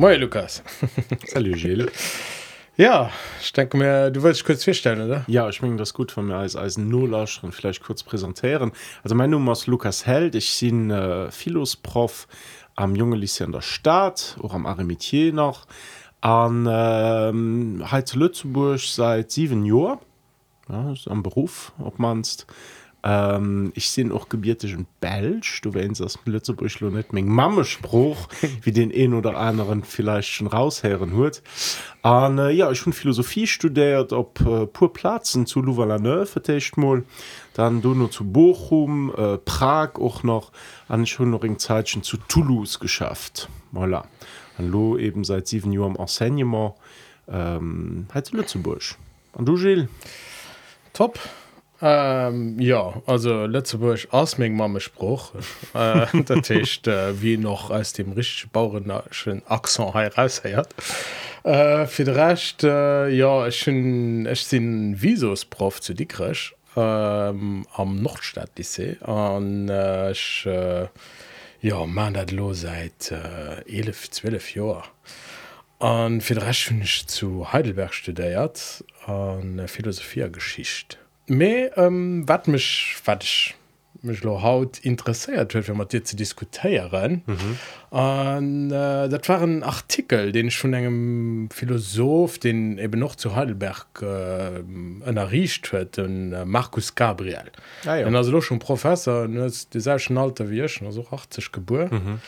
Moin Lukas. Salut Gilles. Ja, ich denke mir, du wolltest kurz feststellen, oder? Ja, ich meine das gut von mir als, als Nullauscher vielleicht kurz präsentieren. Also mein Name ist Lukas Held, ich bin äh, Philosprof am Junge Lycée in der Stadt, auch am Aremitier noch. An ähm, heute Lützeburg seit sieben Jahren, ja, am Beruf, ob manst. Ähm, ich bin auch gebürtigen Belsch. Du weißt, das Lützeburg noch nicht mein Mammespruch, wie den einen oder anderen vielleicht schon raushören hört. Und äh, ja, ich habe Philosophie studiert, ob äh, pur Platzen zu Louvain-la-Neuve, mal. Dann du noch zu Bochum, äh, Prag auch noch. Ich habe noch ein Zeitchen zu Toulouse geschafft. Voilà. Und lo eben seit sieben Jahren im Enseignement. Ähm, heute Lützeburg. Und du, Gilles? Top. Ähm, ja, also Letzteburg ass még Mammespruch äh, Dat heißt, äh, wie noch aus dem rich bauernschen Akzent herausheiert. Äh, fir de recht äh, ja ech ech sinn Visosprof zu Dickrech ähm, am Nordstadt Lycée an äh, äh, ja man dat lo seit äh, 11 12 Joer. An fir recht hun ich zu Heidelberg studéiert an äh, Philosophiegeschicht. Me ähm, wat mech watch mech lo haut interessiert huet, mat Dir ze diskutieren. Mhm. Und, äh, dat waren Artikel, den ich schon engem Philosoph, den eben noch zu Heidelberg ënnerriecht äh, huet den äh, Markus Gabriel. Ah, ja. Den schon Professor de sechen Alter wiechen as 80 geboren. Mhm.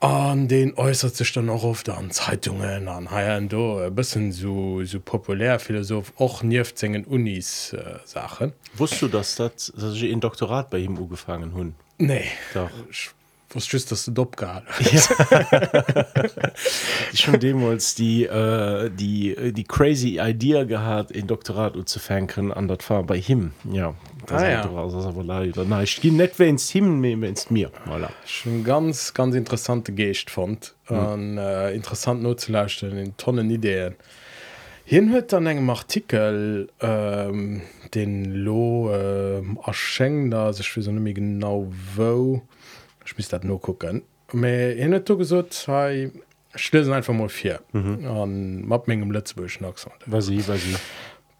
An den äußert sich dann auch oft an Zeitungen an ha do bisschen so so populär Philosoph och niefzingen Unis äh, Sachen. Wusst du dass dat dass ich ein Doktorat bei ihm ugefangen hun? Nee Doch. ich wusste dass du dopp gehabt Ich schon demals die äh, die die crazy Idee gehabt in Doktorat zu fänken an dat war bei him ja das ah, ja. gin net wenns him wenns mir voilà. schon ganz ganz interessante Geicht fand mhm. an äh, interessant not zu lechten in tonnen ideen Hin huet an engem Artikel ähm, den Lo äh, erschenng da sech so nimi genau wo spies dat no gucken. Me hin to gesot hey, schlesen einfach mal vier mhm. an Mappmengegem Lettzebusch nach.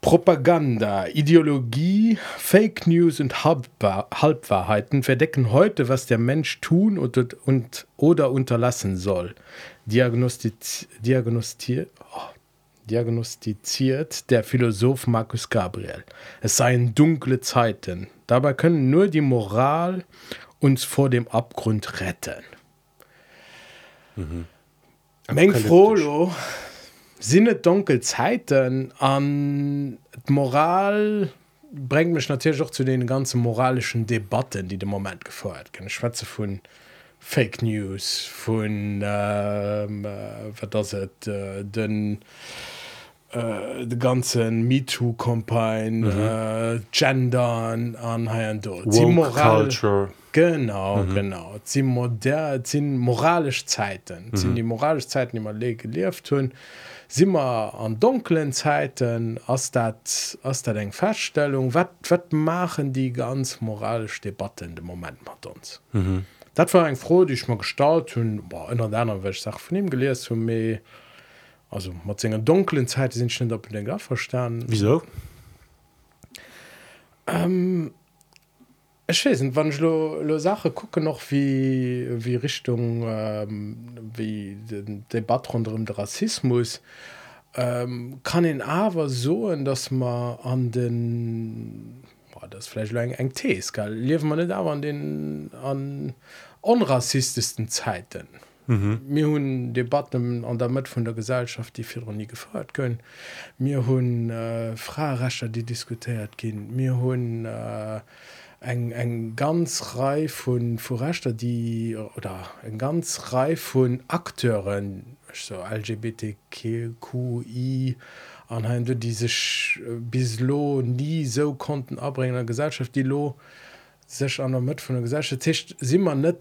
Propaganda, Ideologie, Fake News und Halbwahr Halbwahrheiten verdecken heute, was der Mensch tun und, und oder unterlassen soll. Diagnostiz oh, diagnostiziert der Philosoph Markus Gabriel. Es seien dunkle Zeiten. Dabei können nur die Moral uns vor dem Abgrund retten. Mhm. Meng Frolo sinne dunkel Zeiten an Moral bringt mich natürlich auch zu den ganzen moralischen Debatten, die dem Moment gefeuert können. Schwätze von Fake News, von ähm, äh, was das ist, äh, den äh, de ganzen MeToo-Kampagne, mhm. äh, Gendern an hier und dort. Die Moral- Culture Genau, mhm. genau. Es sind, moder sind moralisch Zeiten. Es sind die moralisch Zeiten, die man le- gelebt haben. Sind wir an dunklen Zeiten, als dat eng Feststellung, was machen die ganz moralisch Debatten im Moment mit uns? Mhm. Das war eng froh, die ich mal gestaltet habe. In der anderen welche Sache von ihm gelesen habe, mir also mit seiner dunklen Zeit sind ich nicht unbedingt auch verstanden. wieso Ich sind wann lo, lo Sache gucke noch wie wie Richtung ähm, wie den Debatte rund um den Rassismus ähm, kann in aber so dass man an den boah, das vielleicht eng eng Tees lief man nicht aber an den an unrassistesten Zeiten mir mhm. hunn Debatten an der Mët vun der Gesellschaft, die fir nie gefeuert können. mir hunn äh, Frarechcher, die diskutiert gehen mir hunn äh, eng eng ganz Reihe von von Rechter die oder eng ganz Reihe von Akteuren so LGBTQI anhand die sich äh, bis lo nie so konnten abbringen in der Gesellschaft die lo sich an der Mitte von der Gesellschaft. Heißt, sind wir nicht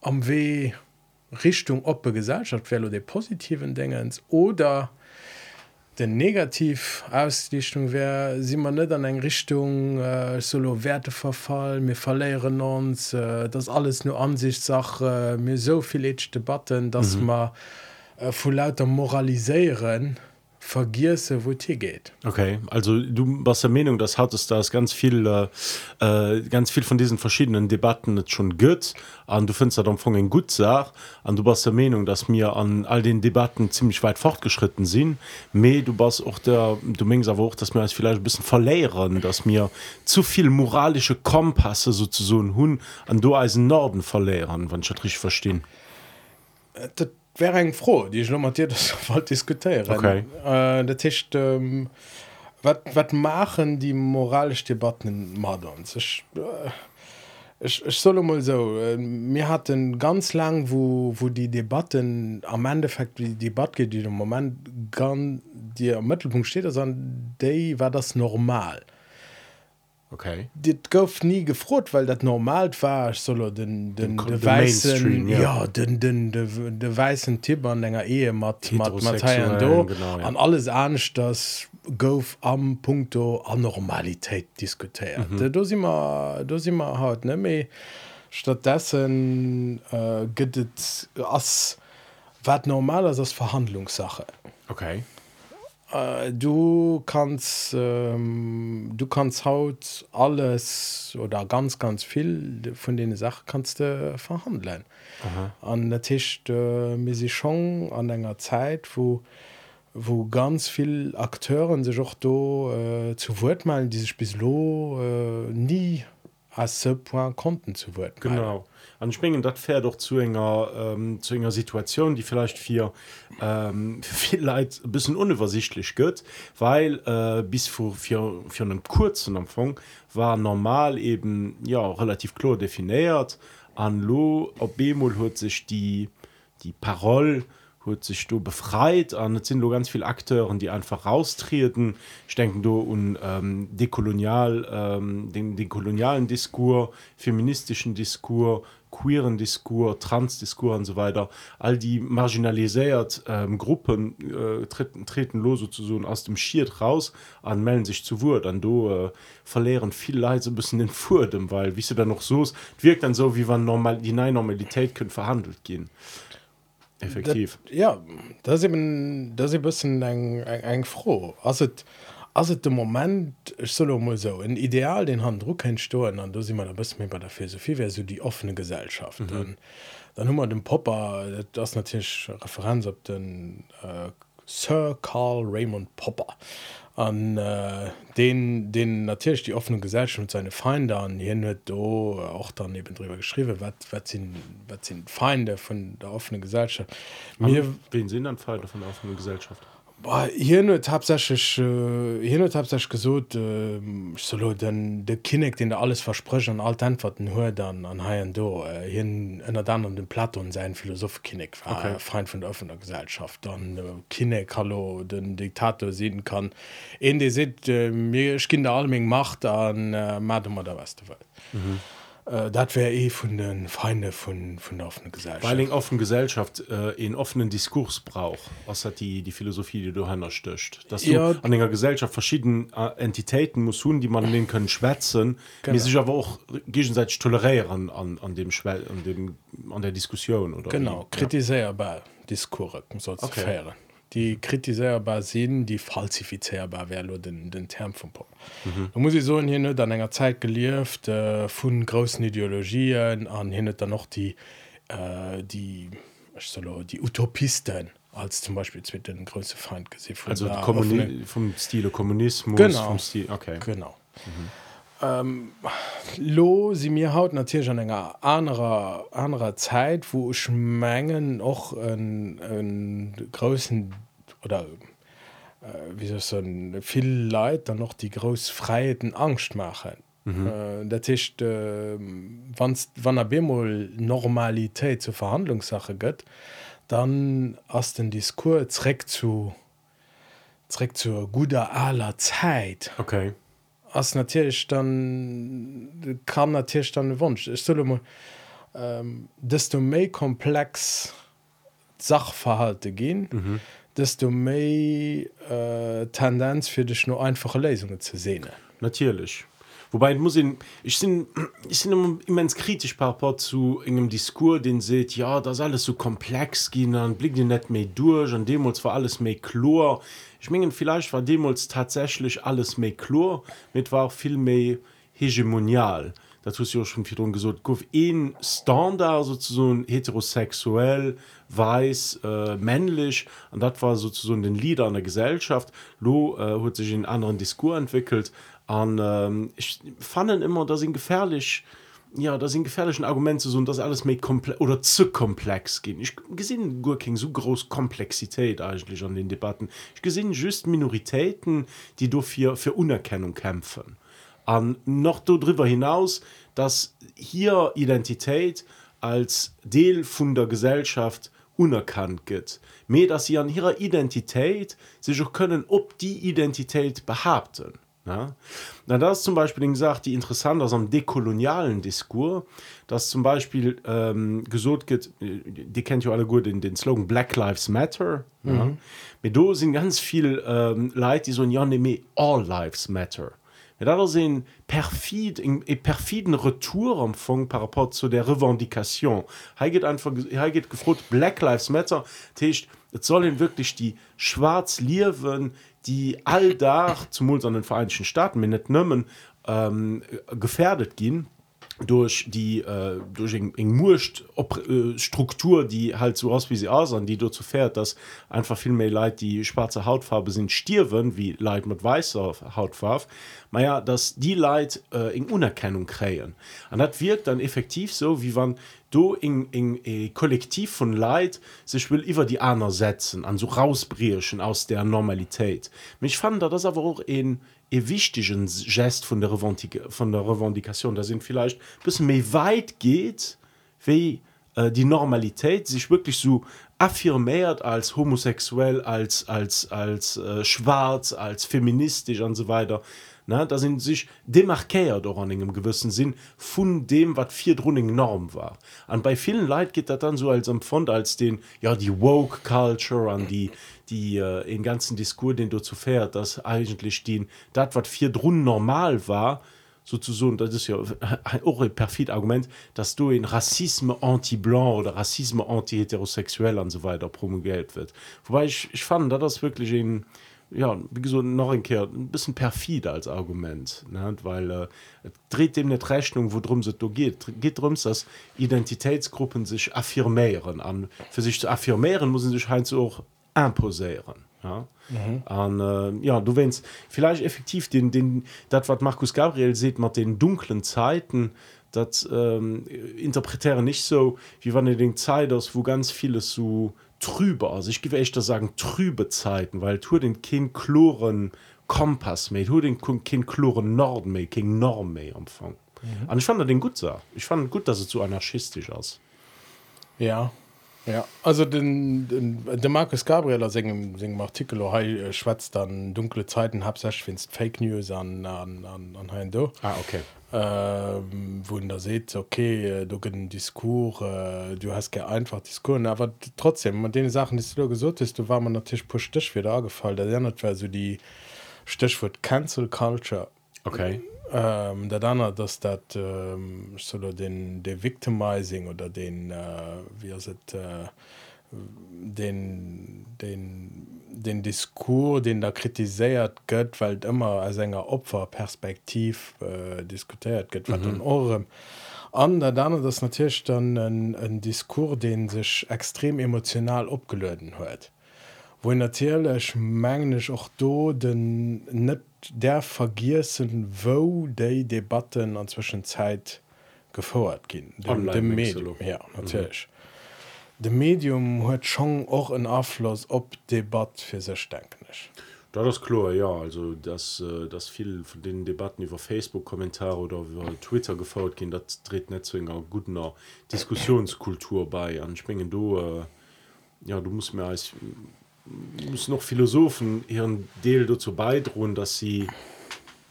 am weh Richtung op Gesellschaft well de positiven Dingens oder den negativ ausdichtung wär si man net an eng Richtung äh, solo Werte verfall mir verleieren uns äh, das alles nur ansichtssache mir soviel Debatten dass mhm. man äh, vu lauter moraliseieren vergise wo hier geht. Okay, also du warst der Meinung, das hat es da ist ganz viel äh, äh, ganz viel von diesen verschiedenen Debatten nicht schon gut an du findest dann von en gut Sach an du warst der Meinung, dass mir an all den Debatten ziemlich weit fortgeschritten sind. Me du warst auch der du mengst aber auch, dass mir das vielleicht ein bisschen verlehren, dass mir zu viel moralische Kompasse sozusagen hun an du als Norden verlehren, wenn ich das richtig verstehen. dat wäre eng froh die ich notiert diskutieren okay. äh, der Tisch ähm, wat, wat machen die moralisch Debatten Madern ich, äh, ich, ich soll mal so äh, mir hatten ganz lang wo wo die Debatten am Endeffekt wie die Debatte die im Moment ganz dir am Mittelpunkt steht an day war das normal okay dit gouf nie gefrot weil dat normal war solo den den, den de weißen ja. ja den den de, de weißen tipp an ennger ehe mat mat do genau, ja. an alles ernst das gouf am punkto an normalität diskutiert mhm. do immer do immer haut ne méi stattdessen äh, gëtt ass wat normal as as verhandlungssache okay Äh, du kannst ähm, du kannst haut alles oder ganz ganz viel von den Sachen kannst du verhandeln. An der Tisch äh, schon an einer Zeit wo wo ganz viel Akteuren sich auch do äh, zu Wort malen die sich bis lo äh, nie als ce point konnten zu malen. Genau. An springen dat fair doch zu enger ähm, zu enger Situation, die vielleicht für ähm, viel Leid ein bisschen unübersichtlich gött, weil äh, bis vor für, für einen kurzen Anfang war normal eben ja relativ klar definiert an lo op Bemol hört sich die die Parole huet sich du befreit. An es sind nur ganz viele Akteuren die einfach raustreten. Ich denke du un ähm, dekolonial ähm, den, den kolonialen Diskur feministischen Diskur queeren Diskur Transdiskur und so weiter. All die marginalisiert ähm, Gruppen äh, treten, treten los sozusagen aus dem Schiert raus an melden sich zu Wort an du äh, verlehren viel ein bisschen den Furdem weil wie du dann noch so ist wirkt dann so wie wann normal die neue Normalität können verhandelt gehen effektiv. Dat, ja das eben das bisschen eng eng eng froh. Also also de moment ich solo muss so. Ein ideal den hand druck kein entstohlen an du sieht man da bist mir bei der philosophie wäre so die offene gesellschaft. Mhm. dann dann hummer den popper das natürlich referenz op den äh, sir carl raymond popper. An äh, den den natürlich die offene Gesellschaft und seine Feinde an hier wird do auch dann eben drüber geschrieben was was sind was sind Feinde von der offenen Gesellschaft mir Mir, wen sind dann Feinde von der offenen Gesellschaft? Boah, hier nur tatsächlich äh, hier nur tatsächlich gesucht äh, solo den der Kinnek den der alles versprechen und alt antworten hör dann an Hai do äh, hin einer dann um den Platon sein Philosoph Kinnek war Okay. okay. Feind von der offener Gesellschaft dann äh, Kinnek hallo den Diktator sehen kann in die sieht äh, mir Kinder allming macht an äh, Madame oder was du willst mhm. Äh, das wäre eh von den Feinde von von der offenen Gesellschaft Weil in offenen Gesellschaft äh, einen offenen Diskurs braucht, hat die, die Philosophie, die du hinter stöcht. Dass Ja. du an einer Gesellschaft verschiedene äh, Entitäten muss hun, die man an denen können schwätzen, genau. die sich aber auch gegenseitig tolerieren an, an, dem, Schwä an, dem, an der Diskussion. Oder Genau, wie? kritisierbar Diskurre so Okay. okay. Die kritisierbar sind, die falsifizierbar wäre den, den Term vom Pop. Mhm. Da muss ich so nicht an einer Zeit gelieft äh, von großen Ideologien an hin dann noch die äh, die ich soll, die Utopisten als zum Beispiel mit den größten Feind gesehen von Also offenen- vom Stile Kommunismus. Genau. Vom Stil, okay. Genau. Mhm. Ähm, lo sie mir haut natürlich an enger anderer anderer Zeit wo ich mengen auch en, en großen oder äh, wie sagen, viel Leid dann noch die Großfreiheiten Angst machen mhm. äh, der Tisch äh, wann er Bemol Normalität zur Verhandlungssache gött dann aus den Diskurs zurück zu zurück zur guter aller Zeit Okay. ass natürlich dann kann natürlich dann ein Wunsch ich soll mal ähm, desto méi komplex Sachverhalte gehen mhm. Desto méi äh, Tendenz für dich nur einfache Lesungen zu sehen. Natürlich. wobei muss ich ich sind ich sind immens kritisch par rapport zu engem Diskur den seht ja das alles so komplex dann blick die net mehr durch und demos war alles mehr chlor ich mengen vielleicht war demos tatsächlich alles mehr chlor mit war viel mehr hegemonial dazu ja schon viel gesucht. Gouf een standard sozusagen heterosexuell weiß äh, männlich. Und das war sozusagen den Lieder an der Gesellschaft. Lo äh, hat sich in anderen Diskur entwickelt. An ähm, ich fanden immer da sind gefährlich ja da sind gefährlichen Argumente so das alles mit komplex oder zu komplex gehen. Ich gesehen Gurking so groß Komplexität eigentlich an den Debatten. Ich gesehen just Minoritäten die dafür für Unerkennung kämpfen an noch darüber hinaus dass hier Identität als Deel von der Gesellschaft unerkannt geht mehr dass sie an ihrer Identität sich auch können ob die Identität behaupten ja? Na, das ist zum Beispiel gesagt die interessant aus am dekolonialen Diskur dass zum Beispiel ähm, gesucht geht die kennt ihr alle gut in den Slogan Black Lives Matter mhm. ja? mit do sind ganz viel ähm, Leid die so ja all lives matter da sehen perfid e perfiden Retour am Fong par rapport zu der Revendikation geht einfach gefrot Black Lives Matter. Tischcht sollen wirklich die schwarz liewen die all da zum an den Vereinigten Staaten mit net nëmmen ähm, gefährdet gehen durch die äh, durch eng murcht äh, die halt so aus wie sie aus die dazu fährt dass einfach viel mehr Leid die schwarze Hautfarbe sind stirven wie Leid mit weißer Hautfarbe. Naja dass die Leid äh, in Unerkennung krähen und das wirkt dann effektiv so wie wann du in, in, in Kollektiv von Leid sich will über die anderen setzen an so rausbrierschen aus der Normalität. Mich fand da das aber auch in e wichtigen Gest von der Revendik von der Revendikation da sind vielleicht bis méi weit geht wie äh, die Normalität sich wirklich so affirmiert als homosexuell als als als äh, schwarz als feministisch und so weiter na, da sind sich demarkéiert doch an engem gewissen Sinn von dem wat vier running Norm war. An bei vielen Leid geht dat dann so als empfund als den ja die woke culture an die die äh, den ganzen Diskur den du zu fährt dass eigentlich den dat wat vier run normal war sozusagen das ist ja auch ein perfid Argument dass du in Rassisme anti-blanc oder Rassisme anti-heterosexuell und so weiter promulgiert wird. Wobei ich, ich fand da das wirklich in ja wie gesagt, noch einkehr ein bisschen perfid als Argument ne? weil äh, dreht dem eine Rechnung worum es da geht. Geht darum dass Identitätsgruppen sich affirmieren. An für sich zu affirmieren müssen sich halt auch imposieren ja. Mhm. an äh, ja du wennst vielleicht effektiv den den das was Markus Gabriel sieht man den dunklen Zeiten das ähm, interpretieren nicht so wie wann ihr den Zeit aus wo ganz vieles so trüber also ich gebe echt sagen trübe Zeiten weil tu den Kind chloren Kompass mit hu den Kind chloren Nordmaking Norm empfang mhm. ich fand den gut sah ich fand gut dass es so anarchistisch aus ja ja. Also den, den der Markus Gabrieler singem sing Artikel oh, hey, äh, schwätzt dann dunkle Zeiten hab findst Fake News an an, an, an do. Ah, okay. Ähm, wo da seht okay äh, du den Diskur äh, du hast ge einfach Diskur aber trotzdem man den Sachen die du gesucht ist du war man natürlich pu Stich wieder angefallen. Der erinnert so die Stichwort cancel culture okay Ähm, der dann dass dat ähm, solo den de victimizing oder den äh, wie se äh, den den den diskur den da kritiséiert gött weil immer als enger opferperspektiv äh, diskutiert gött mhm. eurem an der dann das natürlich dann ein ein diskur den sich extrem emotional opgelöden hört wo natürlich mengglisch auch do den nippen der vergissen wo de Debatten an zwischenzeit gefordert gehen dem, dem Medium ja natürlich. Mhm. de Medium hat schon auch einen Abfluss ob Debatte für sich denken ist da das klar ja also dass äh, das viel von den Debatten über Facebook Kommentare oder über Twitter gefolgt gehen das dreht nicht zu einer guten Diskussionskultur bei. Anspringen du äh, ja du musst mir als muss noch Philosophen ihren Deal dazu beidrohen, dass sie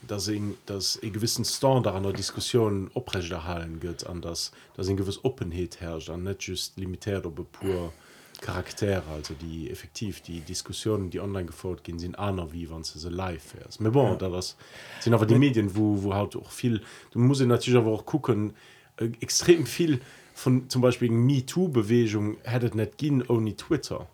dass in das e gewissen Standard an der Diskussion oprechterhalen geht an das dass in gewiss Openheit herrscht an net just limitiert op pur Charaktere also die effektiv die Diskussionen die online gefordert gehen sind anders wie wann sie live ist Mais bon, ja. das sind aber die Medien wo wo halt auch viel du musst natürlich aber auch gucken äh, extrem viel von zum Beispiel MeToo Bewegung hättet nicht gehen ohne Twitter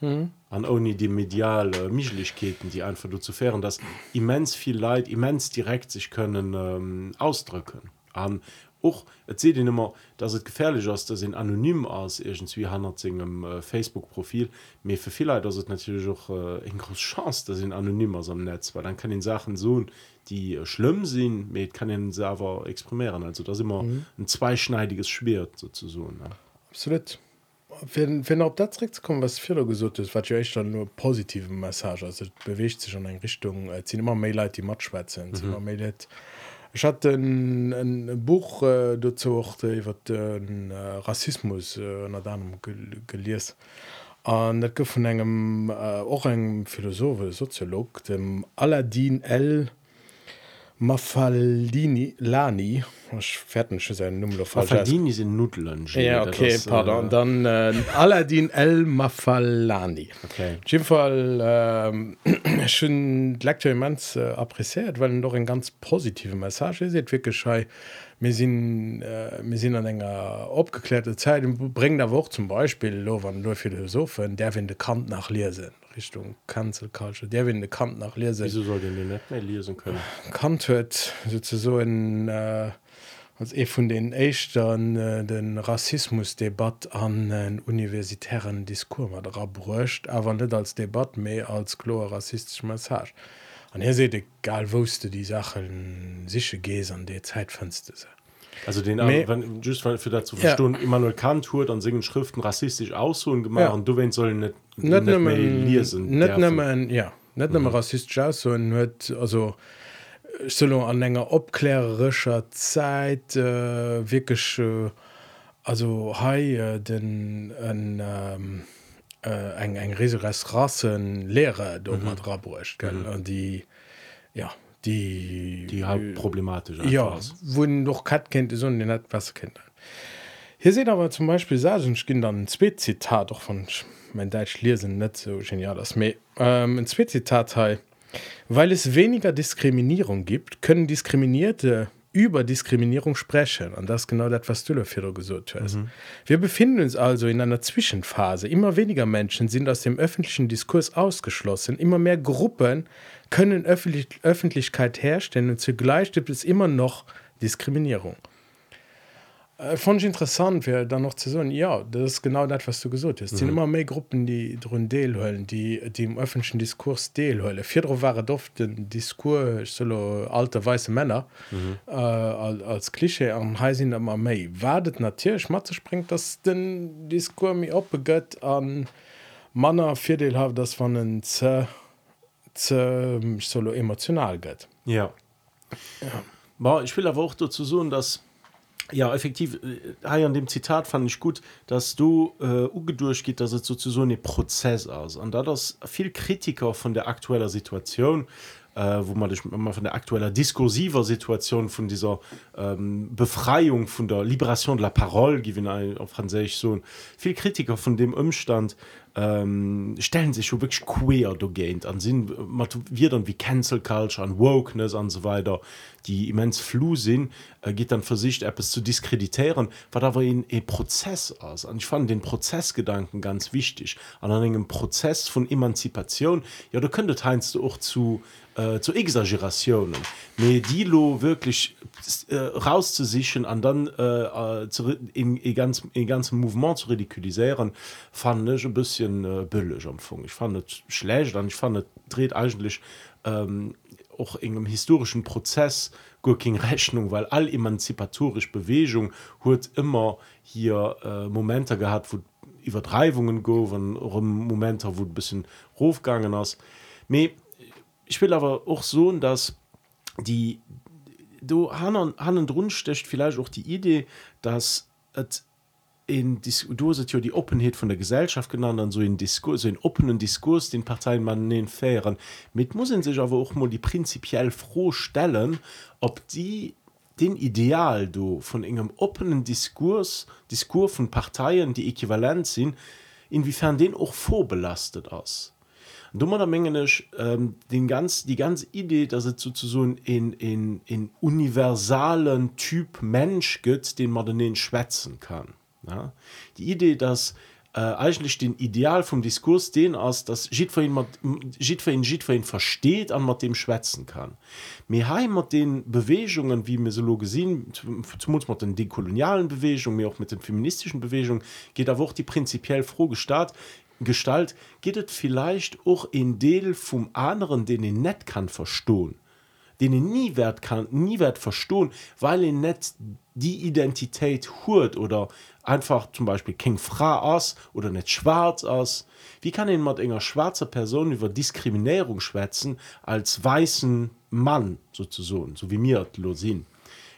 mhm. an ohne die mediale Mischlichkeiten die einfach dazu fähren dass immens viel Leid immens direkt sich können ähm, ausdrücken an och se den immer dass het gefährlich ist dass sind anonym aus irgendwie handelt im äh, Facebook Profil mir für viele das natürlich auch äh, en groß chance dass sind anonym aus am Netz weil dann kann den Sachen so die äh, schlimm sind mit kann den Server exprimieren also das immer mhm. ein zweischneidiges Schwert sozusagen ne? absolut wenn, wenn op dat kommen was viel gesucht ist wat echt dann nur positive Message also bewegt sich schon in Richtung äh, immer Mail die Matschwätzen mhm. Ich hatte ein, ein Buch äh, dazu iwwer den äh, Rassismus äh, dann gelesen. an net gouf engem äh, och eng Philosophe Soziolog dem Aladdin L. Mafaldini Lani. Mafaldini sind Nudeln ja, okay, das, pardon. Äh... dann äh, Aladdin El Mafalani okay. Fall äh, schon Lektorments äh, appreiert weil doch ein ganz positive Message se wirklich mir sind äh, mir sind an enger abgeklärte Zeit. Bringen da wo zum Beispiel lo wann nur Philosophen der wenn de Kant nach lesen Richtung Cancel Culture. Der wenn de Kant nach lesen wieso soll den nicht mehr lesen können? Kant hört so ein äh, als e von den Echtern äh, den Rassismusdebat an den universitären Diskur brucht aber nicht als Debatte mehr als chlor rassistisch Message. An hier seht egal wusste die Sachen sich gehen an der Zeitfenster. sind also den Me wenn, just für dazu ja. Immanuel Kant tut an singen Schriften rassistisch aus und gemacht ja. und du wenn soll nicht, nicht, nicht, nicht nehmen, ja nicht mhm. rassistisch aus und hört also solo an enger opklärerischer Zeit äh, wirklich äh, also hai äh, den ein, ähm, äh, eng eng riesiges rassen lehre do mhm. rabrucht mhm. die ja die die halt problematisch ja wo doch kat kennt so den net was kennt hier seht aber zum beispiel sagenkind an zwe zitat doch von mein deusch lesen net so genial das me ähm, ein zwe zitat weil es weniger diskriminierung gibt können diskriminierte über Diskriminierung sprechen und das genau das was du dafür gesucht hast. Mhm. Wir befinden uns also in einer Zwischenphase. Immer weniger Menschen sind aus dem öffentlichen Diskurs ausgeschlossen. Immer mehr Gruppen können Öffentlich Öffentlichkeit herstellen und zugleich gibt es immer noch Diskriminierung. Äh, fand ich interessant wäre dann noch zu sagen ja das ist genau das was du gesagt hast mhm. sind immer mehr Gruppen die drin höllen die die im öffentlichen Diskurs hölle vier waren doch den Diskurs solo alte weiße Männer mhm. äh, als, als Klischee am heißen immer mehr wartet natürlich Matze springt das den Diskurs mir abgött an Manner vierdeel haben das von den zu, solo emotional geht. Ja, ja. ich will aber auch dazu sagen dass ja effektiv äh, an dem Zitat fand ich gut dass du äh, ugedurch geht dass es so so ein Prozess aus und da das viel Kritiker von der aktueller Situation äh, wo man immer von der aktueller diskursiver Situation von dieser ähm, Befreiung von der Liberation de la parole gewinn auf Französisch so viel Kritiker von dem Umstand ähm, stellen sich schon wirklich queer dogent an sind wir dann wie cancel culture an wokeness und so weiter die immens flu sind äh, geht dann versicht App es zu diskreditieren war aber in e Prozess aus und ich fand den Prozessgedanken ganz wichtig. An einem Prozess von Emanzipation ja du könntet heinst du auch zu äh, zu Exagerationen Medilo wirklich äh, rauszusichen an dann äh, äh zu, in, in ganz in ganzen Moment zu ridikulisieren fand ich ein bisschen äh, billig empfang ich fand schlecht dann ich fand dreht eigentlich ähm, auch in einem historischen Prozess Gurking Rechnung weil all emanzipatorisch Bewegung hört immer hier äh, Momente gehabt wo Übertreibungen go Momente wo ein bisschen Rufgangen hast ich will aber auch so dass die du han hannen runstecht vielleicht auch die idee dass et in du ja die openheit von der gesellschaft genannt an so in diskurs so in openen diskurs den parteien man den fairen. Mit muss sich aber auch mal die prinzipiell froh stellen ob die den ideal du von engem openen diskurs diskur von parteien die äquivalent sind inwiefern den auch vorbelastet ist dummer der mengenisch ähm, den ganz die ganze idee dass es sozusagen in in in universalen typ mensch gibt den man den schwätzen kann ja? die idee dass äh, eigentlich den ideal vom diskurs den aus das sieht für ihn ihn für ihn versteht an man dem schwätzen kann mir heimat den bewegungen wie mesolo gesehen zum man den dekolonialen bewegungen auch mit den feministischen bewegungen geht aber auch die prinzipiell froh gestartet Gestalt geht es vielleicht auch in Deel vom anderen den ihn net kann verstohlen. Den ihn nie wert kann nie wert verstohlen weil ihn net die Identität hurt oder einfach zum Beispiel King Fra aus oder nicht schwarz aus. Wie kann ihn mal enger schwarzer Person über Diskriminierung schwätzen als weißen Mann sozusagen so wie mir losin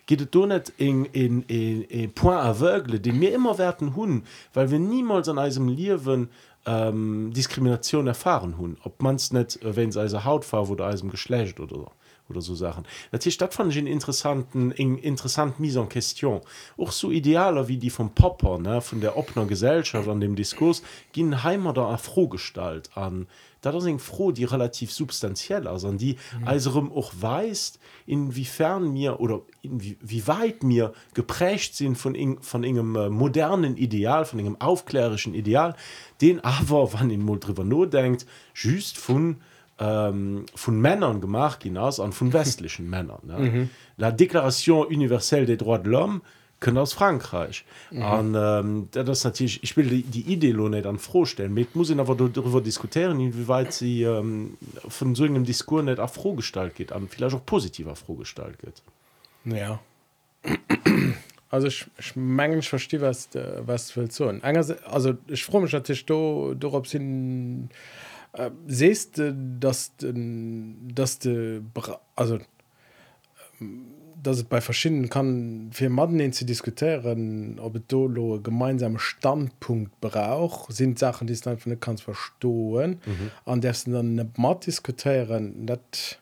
geht es doch nicht in, in, in, in point aveugle den mir immer werden hun weil wir niemals an einem Liwen ähm, Diskrimination erfahren hun. Ob man es nicht äh, wenn es also Hautfarbe oder als Geschlecht oder so oder so Sachen. Natürlich statt fand ich interessanten in interessant mise en question. Auch so idealer wie die vom Popper ne von der Opner Gesellschaft an dem Diskurs ging Heimer der Afrogestalt an. Da sind froh die relativ substanziell also an die mhm. also auch weist inwiefern mir oder inwie, wie weit mir geprägt sind von in, von engem äh, modernen Ideal von engem aufklärischen Ideal den aber wann in drüber nur denkt just von ähm, von Männern gemacht hinaus an von westlichen Männern ne? mhm. la Deklaration universelle des droits de l'homme können aus Frankreich mhm. und, ähm, das natürlich ich will die, die Idee nicht dann vorstellen mit muss aber darüber diskutieren inwieweit sie ähm, von so einem Diskurs nicht auch frohgestalt geht an vielleicht auch positiver frohgestalt geht ja also ich, ich mengen ich verstehe was was will so also ich freue mich natürlich darauf sind äh, sest dass dass de also ähm, dass es bei verschiedenen kann für Mann zu diskutieren ob es dolo gemeinsame Standpunkt braucht sind Sachen die es einfach nicht kannst verstohlen mhm. an dessen dann matt diskutieren dat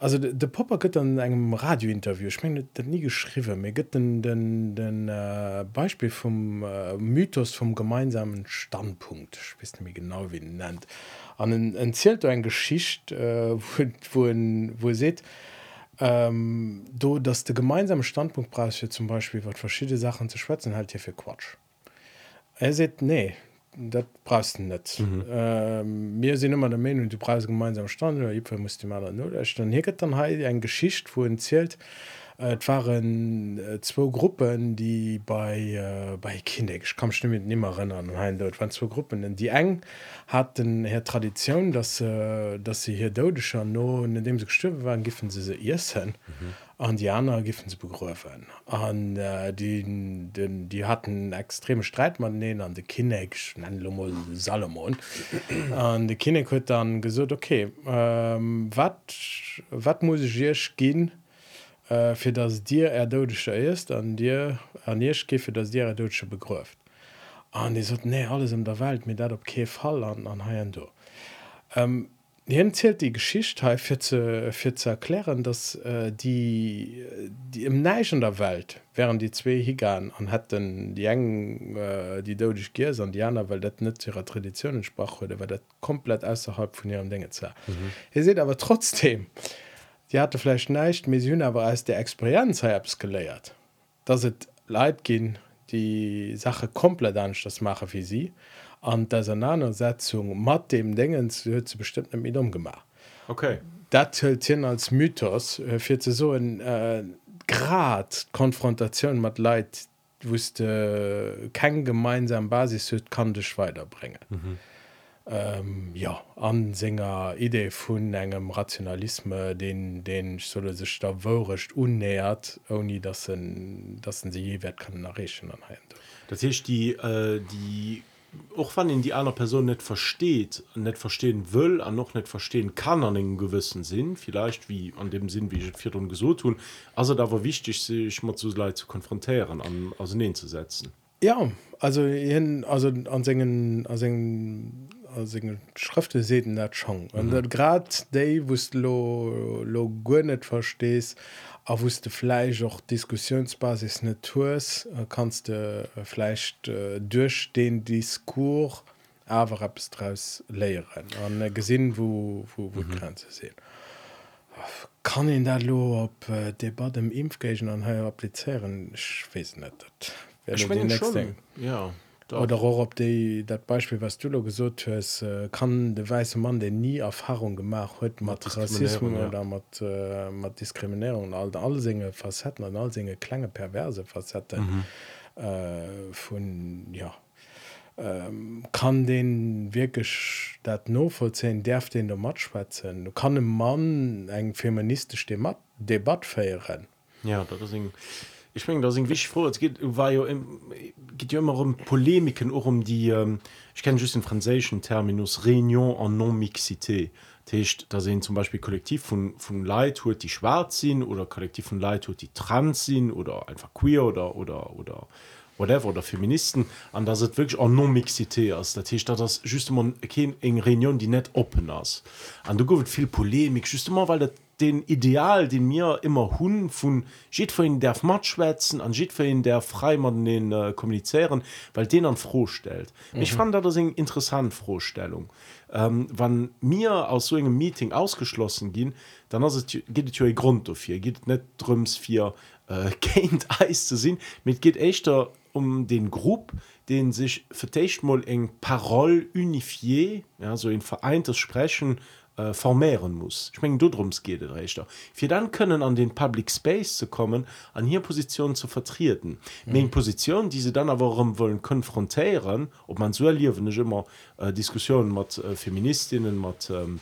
also de, de Popper gött an engem Radiointerview ich mein, dat nie geschrieben mir gibt den den, den äh, Beispiel vom äh, Mythos vom gemeinsamen Standpunkt. Ich weiß mir genau wie nennt. An erzählt ein Geschicht äh, wo, wo, wo, seht ähm, do dass der gemeinsame Standpunktpreis für zum Beispiel wird verschiedene Sachen zu schwätzen halt hier für Quatsch. Er sieht nee dat brauchst net mhm. ähm, mir sind immer der Meinung du preis gemeinsam stand muss die mal null dann hier dann halt ein Geschicht wo erzählt äh, waren äh, zwei Gruppen die bei äh, bei Kinder ich kann stimmt nimmer erinnern dort waren zwei Gruppen. Die eng hatten her Tradition dass äh, dass sie hier deutscher no in dem sie gestimmt waren giffen sie sie ihr mhm. an die anderen giffen sie begriffen an äh, die den die hatten extreme Streitmann an die Kinder Salomon. An die Kinder dann gesagt okay ähm, wat wat muss ich hier gehen äh, fir dats Dir erdeudscher ist an Dir an Ierkefe dats Dir erdeutsche begräft. An die sagt nee alles in der Welt mit dat op ke fall an an ha do. Ähm, Hier zählt die Geschichte für zu, für zu erklären, dass äh, die, die im Neigen der Welt wären die zwei Higan und hätten die engen äh, die deutsch Giers und die anderen, weil das nicht zu ihrer Tradition entsprach wurde, weil das komplett außerhalb von ihrem Dinge zu. Mhm. Ihr seht aber trotzdem, die hatte vielleicht nicht mir hun aber als der Experiz geleiert. Dass het leid gehen die Sache komplett anders das mache wie sie. An der Auseinandersetzung matt dem Dingen zu bestimmt mit umgemacht. Okay. Dat hin als Mythos äh, für so ein äh, Grad Konfrontation mit Leid wusste äh, kein gemeinsam Basis kann dich weiterbringen. Mhm ähm, ja an Sänger idee vun engem Rationalisme den den solle sech da worecht unnähert oni dat sie jewert kann errechen an Dat hicht die äh, die auch wann in die einer Person nicht versteht nicht verstehen will an noch nicht verstehen kann an den gewissen Sinn vielleicht wie an dem Sinn wie ich vier und gesucht tun also da war wichtig sich mal zu leid zu konfrontieren an also zu setzen. Ja also also an singen Schrifte se net schon. Mhm. dat grad dé wost lo lo go net verstest a wusste fleisch auch diskussionsbasis net tours kannst du äh, fleischcht äh, durch den diskurs aber etwas daraus lehren. Und äh, gesehen wo wo, wo mhm. Grenze sehen. Kann in der lo op äh, debat dem impfgegen an he appliieren weiß nicht. Ich mein schon, ja Doch. oder auch ob die dat Beispiel was du gesucht hast kann der weiße Mann der nie Erfahrung gemacht hat mit Rassismus ja. oder mit, äh, mit Diskriminierung all alle Dinge Facetten und all Dinge kleine perverse Facetten mhm. äh, von ja ähm, kann den wirklich dat no vollzehn derf den der mat schwätzen du kann dem Mann eng feministisch Debat feieren ja das ist ich mein, das wichtig vor es geht war ja im, geht ja immer um polemiken auch um die ähm, ich kenne just den französischen terminus réunion en non mixité da sind zum Beispiel kollektiv von von Lei die schwarz sind oder kollektiv von Lei die trans sind oder einfach queer oder oder oder whatever oder Feministen. An das wirklich an non mixité aus der Tisch das just eng Reunion die net open ass an du go viel polemik just weil der den Ideal den mir immer hun von Schiedverin der Matschwätzen an Schiedverin der Freimann den äh, kommunizieren weil den an frohstellt. Mhm. ich fand das eine interessant Vorstellung ähm, wann mir aus so einem Meeting ausgeschlossen ging dann es, geht es Grund dafür geht nicht drums für äh, Kind Eis zu sehen mit geht echter um den Grupp den sich vertecht mal eng parole unifié ja so ein vereintes sprechen äh, formieren muss. Ich mein, dudrums geht rechter wir dann können an den public space zu kommen an hier Positionen zu vertreten. Mhm. Position diese dann aber warum wollen konfrontieren ob man so erliefen immer äh, Diskussionen mit äh, Feministinnen mit ähm,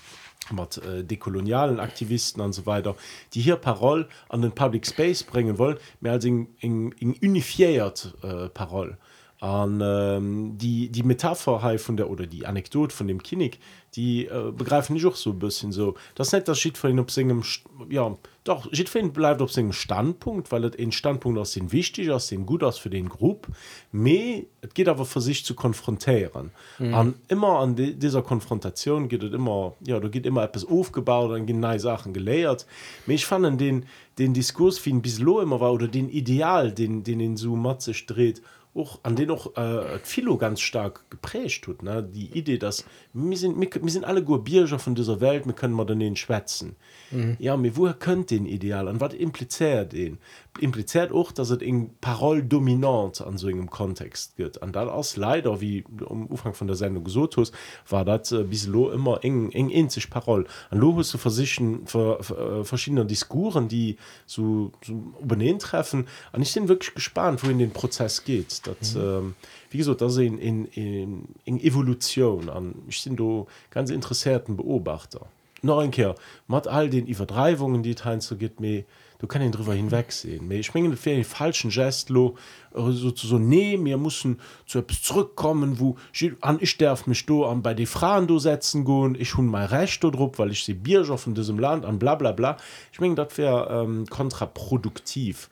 mat äh, dekolonialen Aktivisten an so weiter, die hier Parol an den Public Space bringen wollen, mehr als eng unifiiert äh, Parol an ähm, die die Metapher von der oder die Anekdot von dem Kinig die äh, begreifen nicht auch so ein bisschen so. Das nicht das schied von ob singem ja doch schied bleibt auf seinem Standpunkt weil den Standpunkt aus den wichtig aus den gut aus für den Group. Me es geht aber für sich zu konfrontieren. Mhm. an immer an die, dieser Konfrontation geht es immer ja da geht immer etwas aufgebaut dann genau Sachen geleert ich fand den den Diskurs wie ein bislo immer war oder den Ideal den den in so Matze dreht auch an den noch äh, Philo ganz stark geprägt tut ne? Die Idee dass wir sind wir, wir sind alle Gurbierger von dieser Welt wir können modernen schwätzen. Mhm. ja mir woher könnt den Ideal an was impliziert den? Impliziert auch dass es in Parol dominant an so einem Kontext geht. An dann aus leider wie am Umfang von der Sendung gesucht hast war das äh, bis lo immer eng eng in sich Parol an lo zu versichern für, für äh, verschiedene Diskuren die so, so übernehmen treffen. Und ich bin wirklich gespannt wohin den Prozess geht das mhm. ähm, wie gesagt da sehen in, in, in Evolution an ich sind du ganz interessierten Beobachter noch einkehr macht all den Übertreibungen die teilen so geht mir du kann ihn drüber hinwegsehen. Ich für den falschen Gestlo äh, so so nee mir müssen zu etwas zurückkommen wo an ich darf mich du an bei die Frauen du setzen gehen. Ich hun mal recht drauf weil ich sie Bierstoff in diesem Land an bla bla bla. Ich mengen das wäre ähm, kontraproduktiv.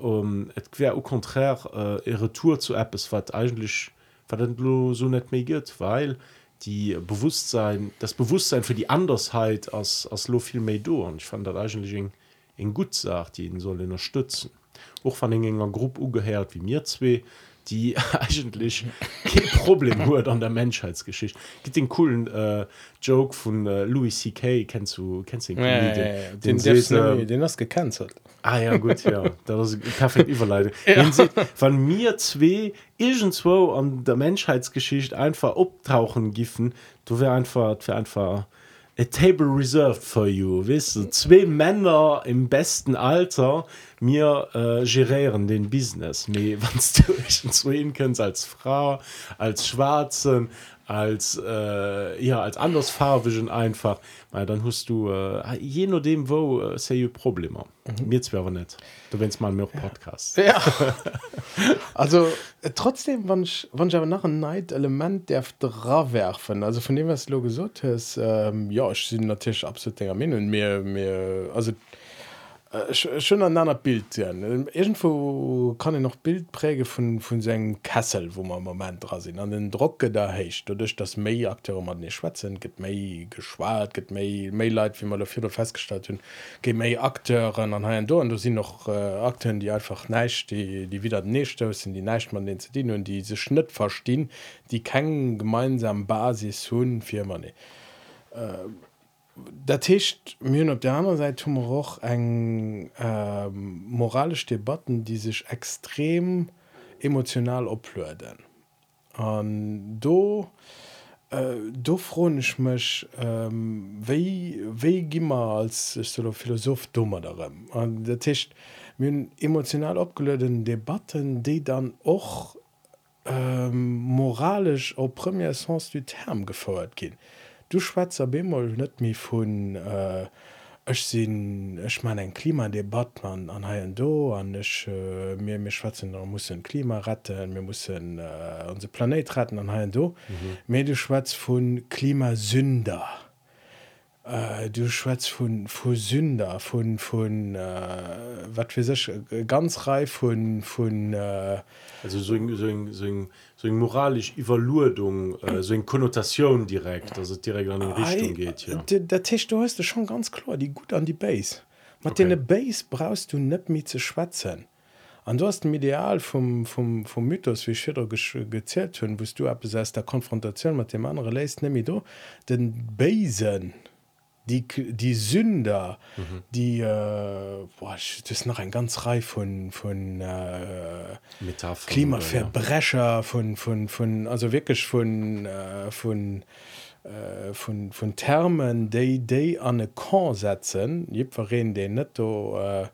Um, wäre au contraire äh, ihre Tour zu es war eigentlich so nicht mehr geht weil die Bewusstsein das Bewusstsein für die Andersheit als als lo viel mehr do und ich fand das eigentlich eng gut sagt die ihn soll unterstützen auch von den enger Gruppe ugehört wie mir zwei die eigentlich kein Problem hört an der Menschheitsgeschichte gibt den coolen äh, Joke von äh, Louis C.K. kennst du kennst du den, ja, ja, ja. den, den, den, äh, den hast gecancelt ah ja gut ja das ist perfekt überleitet ja. von mir zwei irgendwo an der Menschheitsgeschichte einfach abtauchen giffen du wär einfach für einfach a table reserved for you. Wis zwei Männer im besten Alter mir äh, gerieren den business. Wann du könnt als Frau als schwarzen als äh, ja als andersfarbigen einfach weil dann hast du äh, je nur dem wo äh, sei problem mhm. mir wäre nicht du wennst mal mehr podcast ja. ja. also äh, trotzdem wann ich, wann ich aber nach ein neid element der werfen also von dem was du gesagt hast ähm, ja ich sind natürlich absolut mir mir also Äh, schon an einer Bild sehen. irgendwo kann ich noch Bild prägen von von seinem Kessel wo man moment dran sind. An den Drocke da hecht dadurch dass May Akteure man nicht schwätzen gibt May geschwart gibt May May Leute wie man dafür festgestellt und geht May Akteuren an Herrn und du sind noch äh, Akten die einfach nicht die die wieder nicht sind die nicht man den zu dienen. Und diese Schnitt verstehen die keinen gemeinsamen Basis hun Firma nicht äh, Dat techt myn op der anderen Seite hummer auch eng äh, moralisch Debatten, die sich extrem emotional oplöden. An do äh, do froch mech ähm, wéi gimmer als so Philosoph dummer darum. An der Tischcht myn emotional opgelöden Debatten, die dann och ähm, moralisch op premier sens du Term gefeuert gin du schwarzer Bemol net mi vun äh, Ech sinn ech man eng Klimadebat man an ha do an ech äh, mir mir schwatzen muss Klima retten, mir muss äh, unser Planet retten an ha do. Mhm. Me du schwarz vun Klimasünder. Äh, du schwätz von von Sünder von von äh, wat für sich äh, ganz reif von von äh, also so so so ein, so ein moralisch Evaluierung äh, so eine Konnotation direkt also direkt an die Richtung geht ja. der, der Tisch du hast schon ganz klar die gut an die Base mit okay. Base brauchst du nicht mehr zu schwätzen an du hast ein Ideal vom vom vom Mythos wie Schitter gezählt hun wo du ab der Konfrontation mit dem anderen lässt nämlich du den Basen die die Sünder mhm. die äh, boah, das noch ein ganz Reihe von von äh, Klimaverbrecher ja. von von von also wirklich von äh, von äh, von von Termen day day an Kan setzen je verreden den netto äh,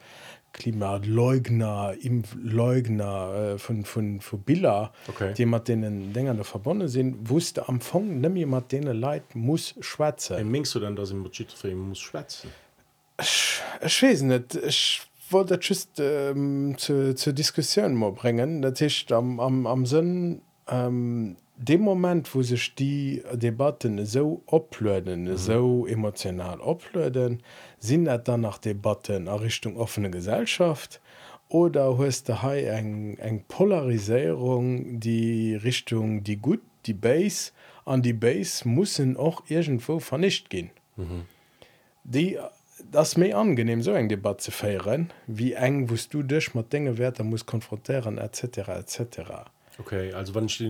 Klimaleugner, Impfleugner äh, von, von, von Billa, okay. die mit denen Dingen verbunden sind, wusste am Anfang nicht mehr, mit denen Leid muss schwätzen. Wie meinst du denn, dass im Budget muss schwätzen? Ich, ich weiß nicht. Ich wollte das just ähm, zur, zur Diskussion mal bringen. Das ist am, am, am Sinn, ähm, dem moment wo sich die Debatten so oplöden mhm. so emotional oplöden sind net dann nach Debatten a Richtung offene Gesellschaft oder huest der hai eng eng Polarisierung die Richtung die gut die Base an die Base müssen auch irgendwo vernicht gehen mhm. die das mir angenehm so eng Debatte zu feieren wie eng wost du dich mat dinge werte muss konfrontieren etc etc Okay, also wenn ich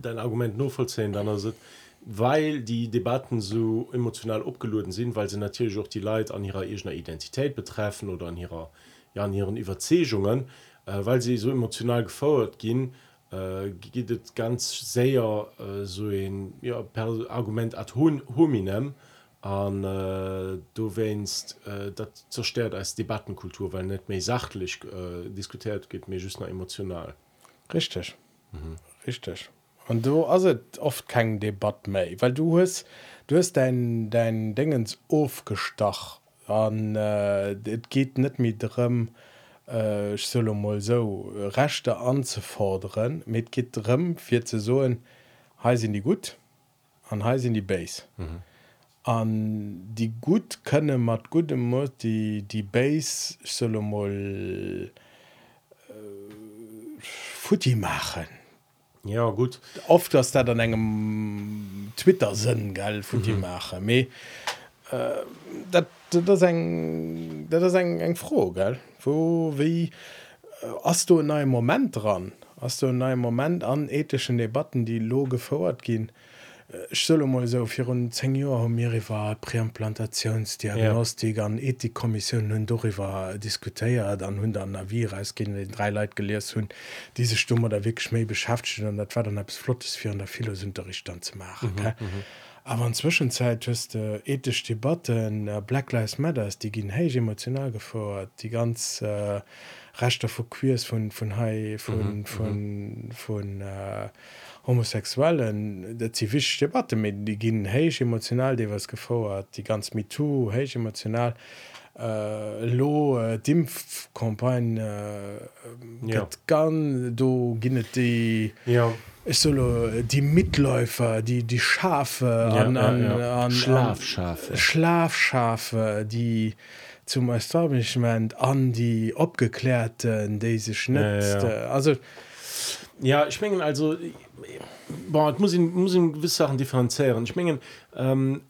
dein Argument nur vollziehen, dann ist es, weil die Debatten so emotional abgelöten sind, weil sie natürlich auch die Leute an ihrer eigenen Identität betreffen oder an, ihrer, ja, an ihren Überzeugungen, äh, weil sie so emotional gefordert gehen, äh, geht es ganz sehr äh, so ein ja, Argument ad hominem an äh, du wennst äh, das zerstört als Debattenkultur, weil nicht mehr sachlich äh, diskutiert geht, mehr just noch emotional. Richtig. Mhm. Richtig. Und du also oft kein Debatt mehr, weil du hast, du hast dein, dein Dingens aufgestach. Und äh, es geht nicht mehr darum, äh, ich soll mal so Rechte anzufordern. Mit geht darum, für zu sagen, hier sind die gut und hier sind die Base. Mhm. Und die gut können mit gutem Mut die, die Base, soll mal Futti machen. ja gut. Oft dass der dann engem twitter sinn geil von die mhm. mache me äh, dat eng eng eng froh gell? Wo wie hast du in einem moment dran? Hast du in einem moment an ethischen debatten die lo gefordert gehen? Ich soll mal so fir un 10 Joer mir iwwer Präimplantationsdiagnostik ja. an Ethikkommissionen hun doiwwer diskutéiert an hun an Navireis gin den drei Leiit gelees hunn diese Stummer der Wi schmei beschafft an dat war dann abs Flottes an der Philosunterricht dann zu machen. Mhm, mhm. Aber in Zwischenzeit hast äh, ethisch Debatten äh, Black Lives Matters die gehen heich emotional gefordert die ganz äh, rechter von queers von von Hai von mhm, von von, von äh, homosexuellen der zivisch Debatte mit die gehen heich emotional die was gefordert die ganz mit to heich emotional äh, lo äh, Dimpfkampagne äh, ja. gan do ginnet die ja solo äh, die Mitläufer, die die Schafe ja, an, an, ja, ja. An, Schlafschafe an Schlafschafe, die zum Establishment an die abgeklärten diese Schnitt Ja, ja. also Ja, ich mengen also boah, muss ich, muss ich gewisse Sachen differenzieren. Ich mengen ähm,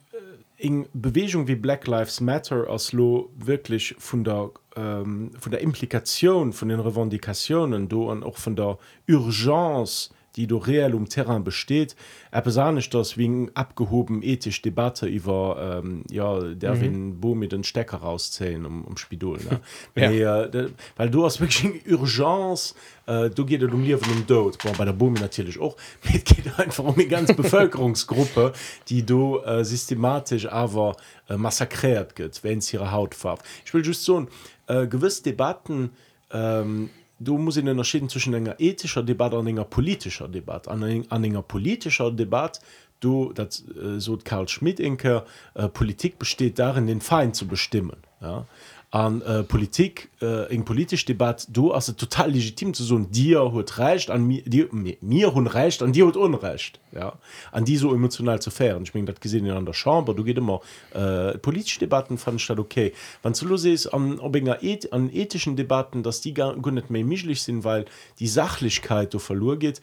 in Bewegung wie Black Lives Matter als lo wirklich von der ähm, von der Implikation von den Revendikationen do und auch von der Urgence die do reell um Terrain besteht er besanisch das wegen abgehoben ethisch Debatte über ähm, ja der mhm. den Bo mit den Stecker rauszählen um, um Spidol ne? Ja. ja. äh, weil du hast wirklich Urgence äh, du geht es um Leben und Tod Boah, bei der Bomi natürlich auch es geht einfach um die ganze Bevölkerungsgruppe die du äh, systematisch aber äh, massakriert geht wenn sie ihre Haut farbt ich will just so äh, gewisse Debatten ähm, du musst in unterschieden zwischen einer ethischer Debatte und einer politischer Debatte. An, ein- an einer politischer Debatte du das äh, so Karl Schmidt inke äh, Politik besteht darin den Feind zu bestimmen ja an äh, Politik äh, eng politisch Debatte du as total legitim zu so dir hut recht an mir dir, mir, hun recht an dir hut unrecht ja. An die so emotional zu fairen ich mein, dat gesehen an der chambre du geht immer äh, politische Debatten fand statt okay. Wann zu los ist an enger eth, an ethischen Debatten dass die gar nicht mehr mischlich sind weil die Sachlichkeit du verloren geht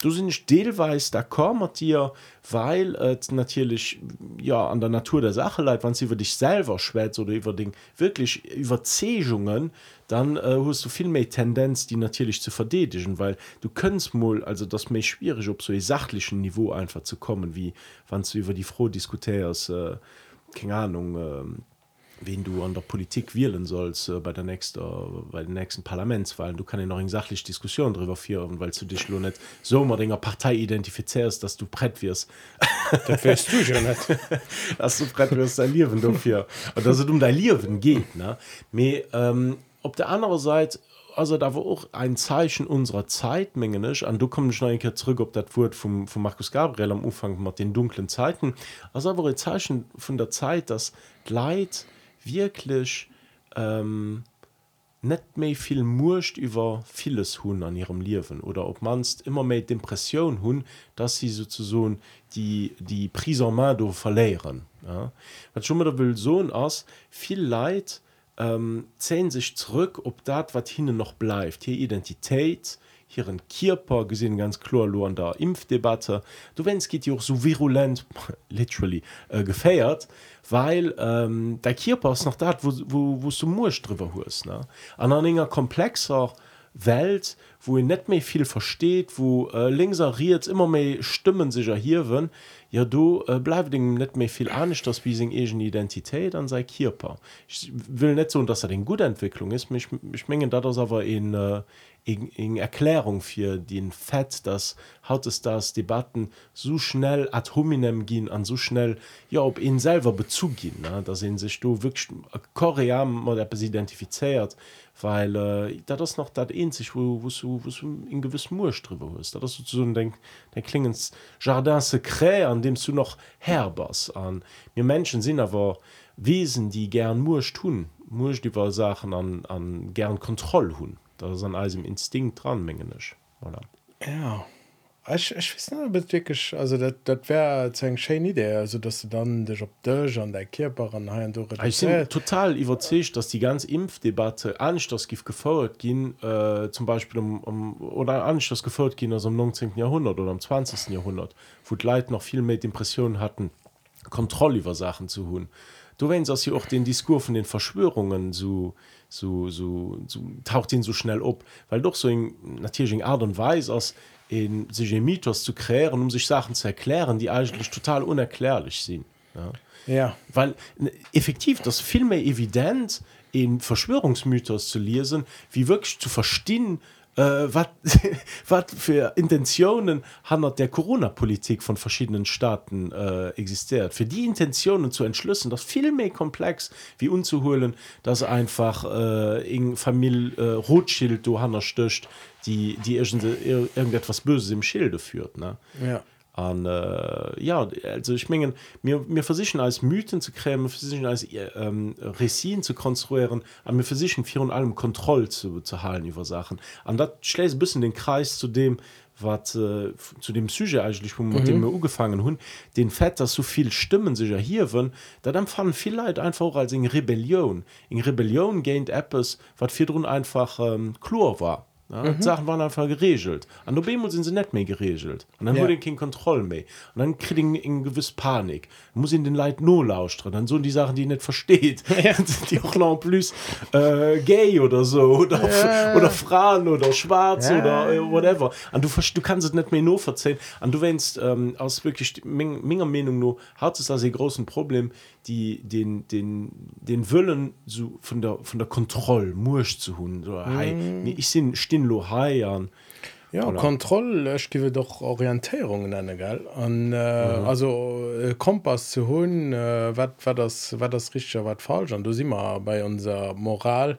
du sind deelweis da kommen dir weil äh, natürlich ja an der Natur der Sache leid wann sie über dich selber schwätzt oder über den wirklich Überzähungen dann äh, hast du viel mehr Tendenz die natürlich zu verdedigen weil du kannst mal also das mir schwierig ob so ein sachlichen Niveau einfach zu kommen wie wann du über die froh diskutärst äh, keine Ahnung ähm, wen du an der Politik wählen sollst äh, bei der nächsten bei den nächsten Parlamentswahlen. Du kannst ja noch in sachlich Diskussion darüber führen weil du dich nur nicht so mit einer Partei identifizierst dass du brett wirst. Das wärst du schon nicht. Dass du brett wirst dein Leben dafür. Und dass es um dein Leben geht ne? Me, ähm, auf der anderen Seite also da war auch ein Zeichen unserer Zeit mengenisch an du kommst schon ein zurück ob das Wort vom, vom Markus Gabriel am Umfang mit den dunklen Zeiten. Also aber ein Zeichen von der Zeit dass Leid wirklich ähm, net méi viel murcht über vieles hun an ihrem Liwen oder ob manst immer méi Depression hun dass sie sozusagen die die Prisonmado verleeren ja. wat schon mal will so ass viel Leid ähm, zählen sich zurück ob dat wat hinne noch bleibt hier Identität ihren Kierper gesinn ganz klar lo an der Impfdebatte. Du wennst geht ja auch so virulent literally äh, gefeiert weil ähm, der Kierper ist noch dat wo, wo, wo du murcht drüber hust ne? An an enger komplexer Welt wo ihr net mehr viel versteht wo äh, linksiert immer mehr Stimmen sich erhiwen ja du äh, bleib dem net mehr viel anisch das wie sing egen Identität an sei Kierper. Ich will net so dass er den gute Entwicklung ist mich ich mengen da das aber in äh, in, Erklärung für den Fett dass haut es das Debatten so schnell ad hominem gehen an so schnell ja ob ihn selber Bezug gehen ne? da sehen sich du wirklich Korean oder etwas identifiziert weil äh, da das noch dat sich wo wo wo du in gewiss Mursch drüber hast da das sozusagen denk der klingens Jardin secret an dem du noch herbers an mir Menschen sind aber Wesen die gern Mursch tun. Mursch über Sachen an, an gern Kontroll hun da ist an einem Instinkt dran mengenisch voilà. ja ich, ich weiß nicht, ob es wirklich also das das wäre eine schöne Idee also dass du dann dich auf dich an der Körper an und da Ich bin total überzeugt, dass die ganze Impfdebatte gibt gefordert ging, äh, zum Beispiel um, um, oder anders gefordert ging als im 19. Jahrhundert oder im 20. Jahrhundert, wo die Leute noch viel mehr Depressionen hatten, Kontrolle über Sachen zu haben. Du wennst dass sie auch den Diskurs von den Verschwörungen so, so, so, so taucht ihn so schnell ab, weil doch so in natürlich Art und Weise aus in sich einen Mythos zu kreieren, um sich Sachen zu erklären, die eigentlich total unerklärlich sind. Ja ja weil n- effektiv das viel mehr evident in Verschwörungsmythos zu lesen wie wirklich zu verstehen äh, was für Intentionen hat der Corona-Politik von verschiedenen Staaten äh, existiert? Für die Intentionen zu entschlüssen das viel mehr komplex wie unzuholen dass einfach äh, in Familie äh, Rothschild Johanna stöcht die die irgende- ir- irgendetwas Böses im Schilde führt ne? Ja an äh, ja also ich mengen mir mir versichern als mythen zu krämen versichern als ähm, Resin zu konstruieren an mir versichern vier und allem Kontrolle zu zu halten über Sachen. An dat schläst ein bisschen den Kreis zu dem wat äh, zu dem Sujet eigentlich mhm. dem wir gefangen hun den Fett dass so viel Stimmen sich ja hier wollen da dann fanden vielleicht einfach als in Rebellion. In Rebellion gained Apps wat vier einfach ähm, chlor war Ja, mhm. Sachen waren einfach geregelt. An der Bemo sind sie nicht mehr geregelt. Und dann ja. wurde kein Kontrolle mehr. Und dann kriegen in gewiss Panik. Muss in den Leid nur lauschen. Dann so die Sachen die nicht versteht ja. die auch noch plus äh, gay oder so oder ja. oder Frauen oder schwarz oder äh, whatever. Und du du kannst es nicht mehr nur verzählen. Und du wennst ähm, aus wirklich Menge Meinung nur hat es das ein großen Problem die den den den Willen so von der von der Kontrolle muss zu hun so, hey, ich sind stehen lo an ja voilà. Kontrolle ich gebe doch Orientierungen an geil an äh, mhm. also äh, Kompass zu hun äh, was war das war das richtig was falsch. Und du sieh mal bei unserer Moral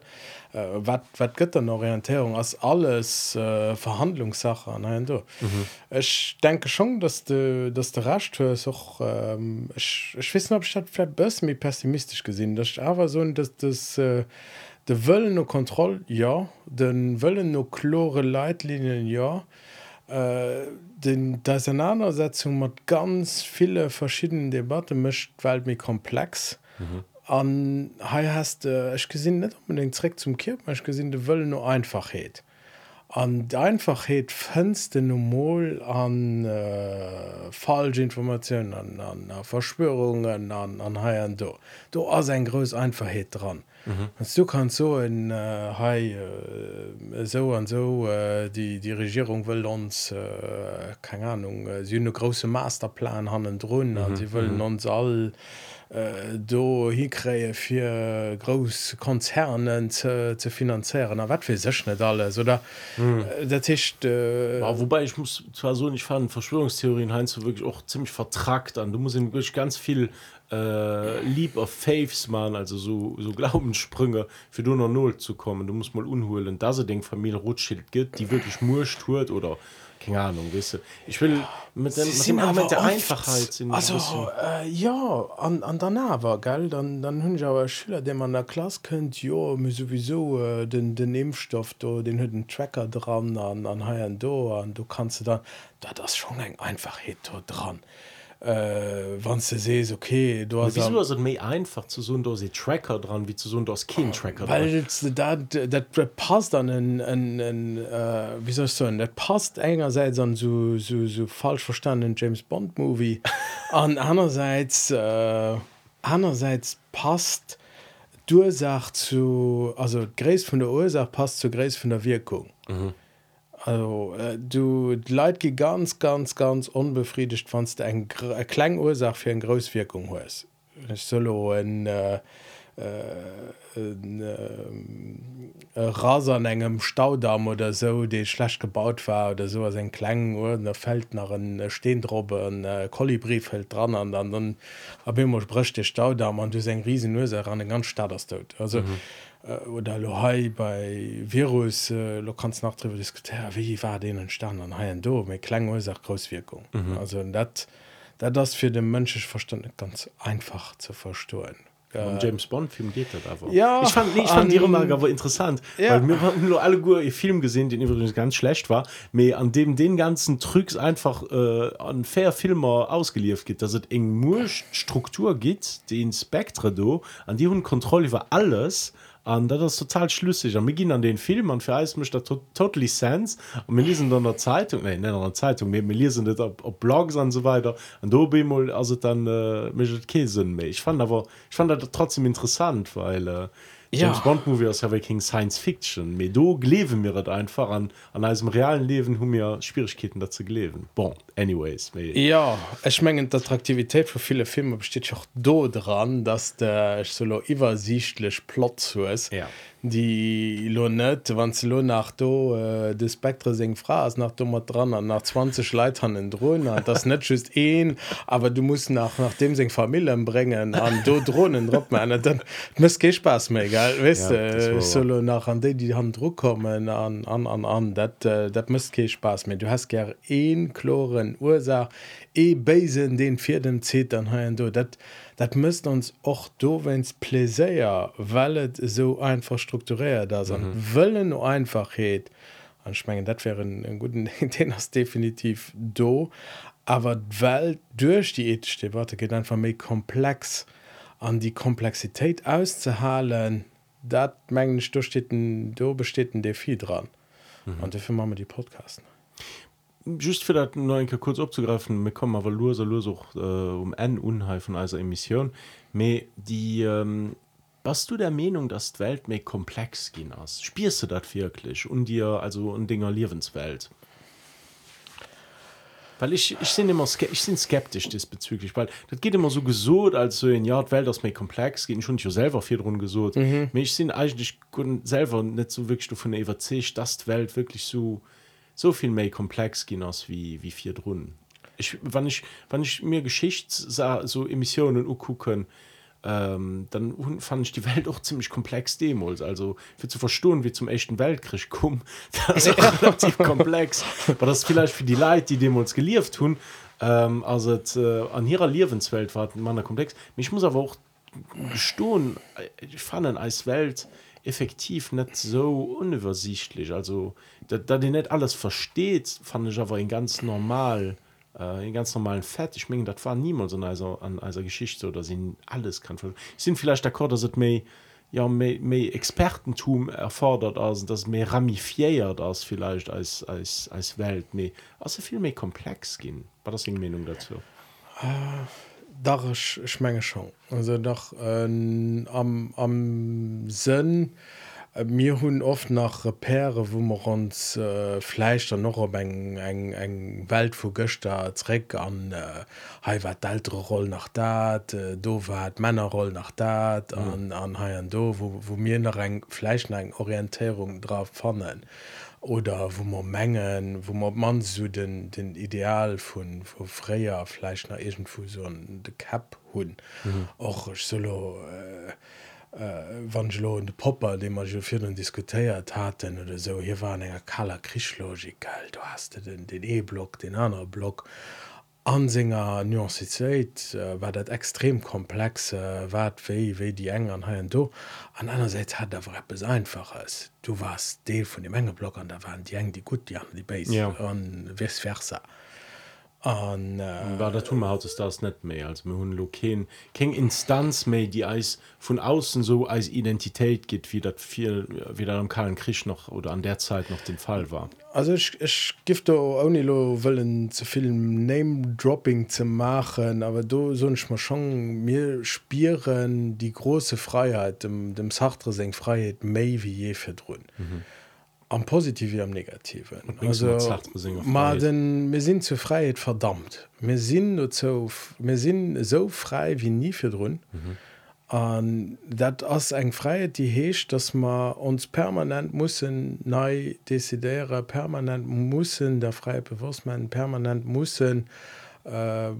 äh, wat wat gëtt an Orientierung? Ass alles äh, Verhandlungssache an du. Mhm. Ich denke schon dass de dass der racht och ähm, ich, ich wissen ob statt bës mir pessimistisch gesinn das aber so dass das äh, de wëllen no Kontroll ja, den wëllen no chlore Leitlinien ja, äh, den Auseinandersetzung mat ganz viele verschiedene Debatte mischt Welt mir komplex. Mhm. An ha hast äh, ich gesinn net um den Trick zum Kirp, ich gesinn de wëllen no Einfachheet an d'einfachheet fënste Nomol an äh, falsche Informationoun an, an, an Verschwörungen an an haier do. Do ass eng grös Einfachheet dran. Du kannst so in äh, hai äh, so an so äh, die die Regierung will uns äh, keine ahnung äh, sie große masterplan hannen drohen mhm. sie wollen mhm. uns all äh, do hikräe fir gros Konzernen ze ze finanzieren a wat fir sech net alles oder mm. der Tischcht äh, ja, wobei ich muss zwar so nicht fan Verschwörungstheorien hein du wirklich auch ziemlich vertragt an du musst wirklich ganz viel äh, lieb of faiths man also so so glaubenssprünge für du noch null zu kommen. Du musst mal unholen da se den familie rotschild gibt die wirklich murcht hurt oder keine Ahnung wisse ich will mit dem, mit dem Element der Einfachheit sind also äh, ja an, an der war geil dann dann hun aber Schüler dem man der Klasse könnt ja mir sowieso äh, den den Impfstoff do, den hue den Tracker dran an an Hai do an du kannst du dann da das schon eng einfach hit dran äh, wann ze se okay du hast méi einfach zu so se Tracker dran wie zu so das Kind Tracker dat, dat passt an en, en, en, äh, wie soll so dat passt engerseits an so, so, so falsch verstanden James Bond Movie. An einerseits äh, einerseits passt Dursach zu also Gräs von der Ursach passt zu Gräs von der Wirkung. Mhm also äh, du leid gi ganz ganz ganz unbefriedigt fandst eng klangursache für en großwirkung hues solo en äh, äh, äh, rasern engem Staudamm oder so de schlecht gebaut war oder so en klang oder der fällt nach een Steendrobe een äh, Kolibri fällt dran an dann hab immer brecht de Staudamm an du se riesen an den ganz Staders dort. Also mhm oder Lohai bei Virus äh, lo kannst nach darüber diskutieren wie war den stand an ha do mit Klangursache Großwirkung mhm. also dat da das für den mensch Verstand ganz einfach zu verstohlen äh, James Bond Film geht aber. ja ich fand, ich fand um, aber interessant ja. mir haben nur alle Gu Film gesehen den übrigens ganz schlecht war mir an dem den ganzen Trücks einfach äh, an fair Filmer ausgelieft geht dass es eng Murcht Struktur geht den Spektre do an die hun Kontrolle über alles und an das total schlüssig. Am beginn an den Film an für mich der tot Lizenz und mir lesen dann der Zeitung nee, der Zeitung mir lesen op, op Blogs an so weiter. An do also dann äh, käse ich fand aber ich fand dat trotzdem interessant weil äh, James ja. Bond Movie aus King Science Fiction me do leve mir dat einfach an an einem realen Leben hun mir Schwierigkeiten dazu leben bon anyways me. ja es mengend Attraktivität für viele Filme besteht auch do dran dass der solo übersichtlich plot zu ist ja die lo net wann ze lo nach do äh, de Spektre seng fras nach dummer dran an nach 20 Leitern en drohnen das net just een aber du musst nach nach dem seg Familien bringen an do drohnen drop dann muss ge spaß me egal wis ja, äh, solo nach an de die han Druck kommen an an an an dat äh, dat muss ke spaß me du hast ger een chloren ursach e besen den vierten zit an ha du dat dat müsst uns och do wenns pläéier wellt so einfach strukturiert da an mhm. wëllen einfach heet anschmengen dat wären en guten den hast definitiv do aber Welt durch die ethische Debatte geht einfach méi komplex an die Komplexität auszuhalen dat mengen durchsteten do besteten de viel dran mhm. und dafür machen wir die Podcasten just für dat neuen kurz abzugreifen mir kommen aber nur so auch, äh, um en unheil von einer emission. Me die ähm, was du der Meinung dass die Welt mehr komplex gehen hast spürst du das wirklich und dir also in Dinger Lebenswelt? Weil ich ich sind immer ich sind skeptisch diesbezüglich weil das geht immer so gesucht als so in Jahr Welt das mir komplex gehen schon ich selber viel drum gesucht mhm. ich sind eigentlich selber nicht so wirklich davon überzeugt dass die Welt wirklich so so viel mehr komplex gehen aus wie wie vier Drohnen ich wann ich wann ich mir Geschichte sah so Emissionen gucken ähm, dann fand ich die Welt auch ziemlich komplex Demos also für zu verstohlen wie zum echten Weltkrieg kommen relativ komplex. Aber das vielleicht für die Leute die Demos gelieft tun ähm, also äh, an ihrer Lebenswelt war man komplex. Mich muss aber auch gestohlen ich fand als Welt effektiv nicht so unübersichtlich. Also da, da die nicht alles versteht fand ich aber ein ganz normal äh, in ganz normalen Fett. Ich mengen das war niemals an also an einer Geschichte oder sind alles kann sind vielleicht der Korde mehr ja mehr Expertentum erfordert als das mehr ramifiiert als vielleicht als als als Welt. Mehr also viel mehr komplex gehen. War das Meinung dazu? Uh da schmenge schon. Also doch äh, am am sinn äh, mir hunn oft nach repere wo man uns äh, fleisch dann noch eng eng eng welt vu göchterreck an äh, wat d'altre roll nach dat äh, do wat männerroll nach dat an an ha an do wo wo mir nach eng fleisch eng orientierung drauf fannen oder wo man mengen wo man man so den den ideal von wo freier fleisch nach irgendwo so de cap hun och mhm. solo äh, äh, Wangelo und Popper, de man fir den diskutiert hatten oder so hier war enger kaler Krischlogik du hast den den E-Block den anderen Block Ansinger Nuanceéit äh, war dat extrem komplex äh, wat wéi wéi die eng an haien do. An einerseits hat der Rappes einfaches. Du warst deel vun dem engem Block an der waren die eng die gut die an die Bas ja. an wes versa. An äh, war der tun haut das net mehr. Als hun Loken King Instanz méi die Eis von außen so als Identität geht wie dat viel wieder am kallen Krisch noch oder an der Zeit noch den Fall war. Also ich, ich gift onilo willen zu film name dropping zu machen aber du so mal schon mir spieren die große Freiheit dem dem sachtre seng Freiheit May wie je verdrun mhm am positiv wie am negativen. Also mal mir sind zu Freiheit verdammt. Mir sind so mir sind so frei wie nie für drin. Mhm. Dat ass eng Freiheit die heescht, dass man uns permanent mussssen nei desideiere permanent mussssen der freie bewusstmann permanent mussssen äh,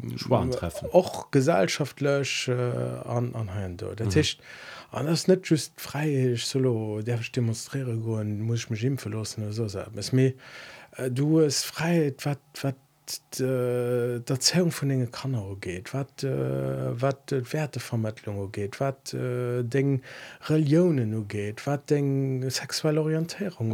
treffen. och gesellschaftlech äh, an anheim. Der Mhm an ass net just freiich solo der demonstreere goen muss ich mech im verlossen so es mé du es freiet wat wat d'Erzeung vun enge Kanner geht, wat wat d Wertevermittlung geht, wat deng Religionen no geht, wat deng sexuelle Orientierung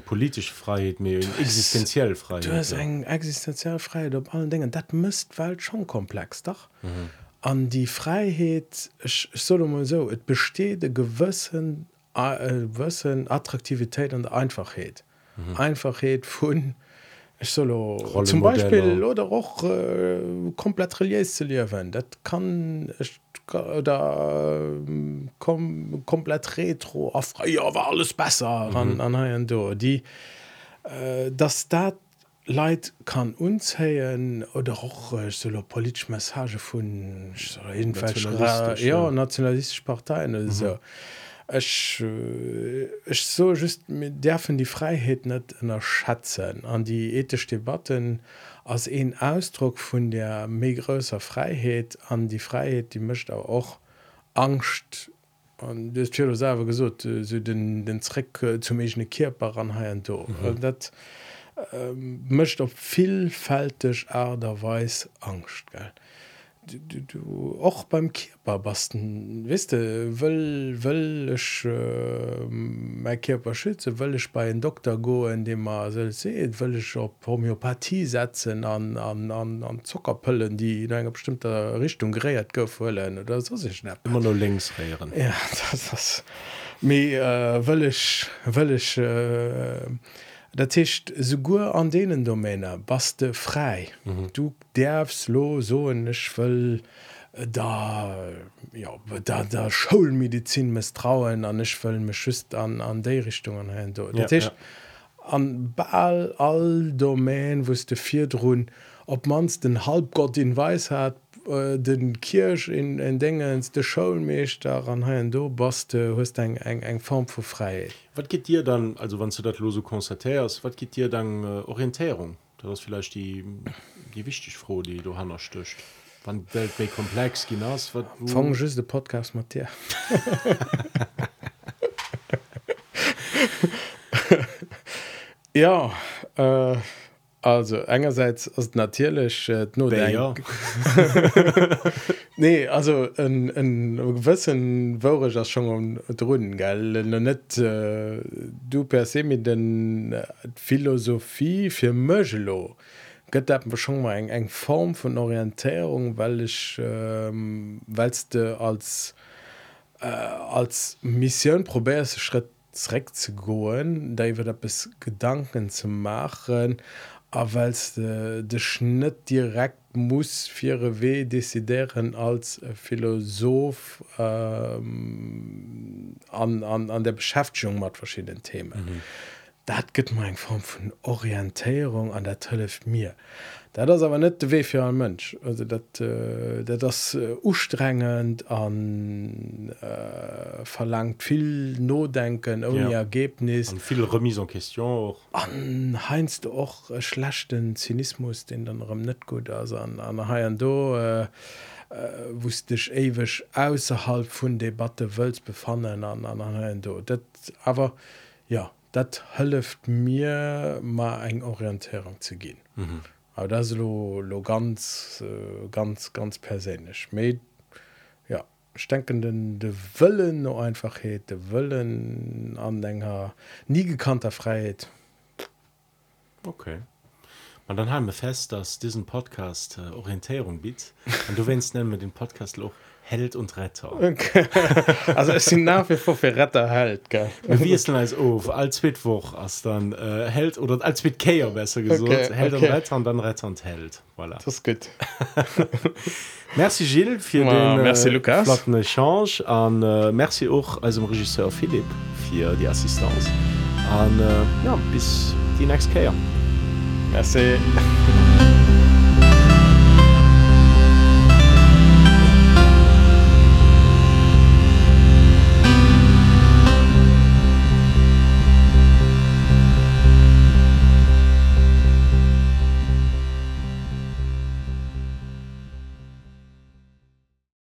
politisch Freiheit mé existenziell frei eng existenziell Freiheit op allen Dingen dat mist Welt schon komplex dach. Mhm. An die Freiheit so so et besteht de gewëssen äh, Attraktivität und Einfachheit mhm. Einfachheit von solo zum Beispiel oder auch äh, komplett religiös zu leben dat kann oder äh, kom komplett retro auf ja war alles besser mhm. an, an die äh, das dat Leiit kann uns heien oder och äh, solo polisch Message vun ja, nationalistisch Parteien mhm. so. ich, äh, ich so just mit dürfen die Freiheit nicht unterschätzen an die ethische Debatten als ein Ausdruck von der mehr größer Freiheit an die Freiheit die möchte auch Angst und das wird selber gesagt äh, so den den Zweck äh, zum eigenen Körper ranheiern do mhm. das ähm, möchte auf vielfältig Aderweis Angst gell? Du, du, du auch beim Körper basten wisst du will will ich äh, mein Körper schütze will ich bei den Doktor go in dem man soll sehen will ich auf Homöopathie setzen an an, an, an Zuckerpillen die in einer bestimmter Richtung gerät gefallen oder so? Sich nicht immer nur links rehren. Ja das, das mir äh, will ich will ich äh, Dat hicht segur an denen Domäne baste frei. Mhm. Du derfst lo so nech will äh, da ja, da der Schulmedizin misstrauen an ich will me schüst an an de Richtungen hin ja, ja. an ball all Domain wusste vier droen ob mans den halbgott in weis hat äh, den Kirsch in en Dingens de Schulmeester an ha do baste hust eng eng eng Form vu frei. Wat geht dir dann also wann du dat lose konstatärst, wat geht dir dann äh, Orientierung? Du hast vielleicht die, die wichtig froh, die du hanner stöcht. Wann Welt bei komplex hinaus de Podcast Matt. ja äh, Also engerseits as natierlech äh, no ja. Nee also enëssen wërech as schon um runnnen gell? Net äh, du per se mit den äh, Philosophie fir Mëgelo gëtt schon mal eng eng Form vun Orientierung weil ich ähm, weilste als äh, als Missionioun probé Schritt zu goen, da der bis Gedanken zu machen weil de, de Schnitt direkt muss fir we desideieren als Philosoph ähm, an, an, an der Beschäftigung mat verschiedenen Themen. Mhm. Dat gibt mein Form von Orientierung an der Tlle mir. Dat das aber net weh für ein Mensch also dat, äh, dat das äh, ustrengend an äh, verlangt viel Nodenken ohne ja. Ergebnis. Viel remise en question an heinst du auch äh, schlechten Zynismus den dann net gut also an an ha do äh, äh, wusste ich ewig außerhalb von Debatte wöls befannen an an do. Dat aber ja dat hölft mir mal eng Orientierung zu gehen. Mhm. Aber das lo, lo ganz äh, ganz ganz persönlich. Mit ja denkenden de willen nur einfach de willen anhänger nie gekannter freiheit. Okay. Und dann haben wir fest dass diesen podcast äh, orientierung bietet. Und du wennst nennen mit dem podcast loch Held und Retter. Okay. also es sind nach wie vor für Retter Held wie ist denn als of als Mittwoch als dann äh, Held oder als mit Käier besser gesagt. Okay, Held okay. und Retter und dann Retter und Held. Voilà. das ist gut. Merci Gilles für ja, den merci, äh, flotten Echange und äh, merci auch als dem Regisseur Philipp für die Assistenz und äh, ja bis die nächste Käier Merci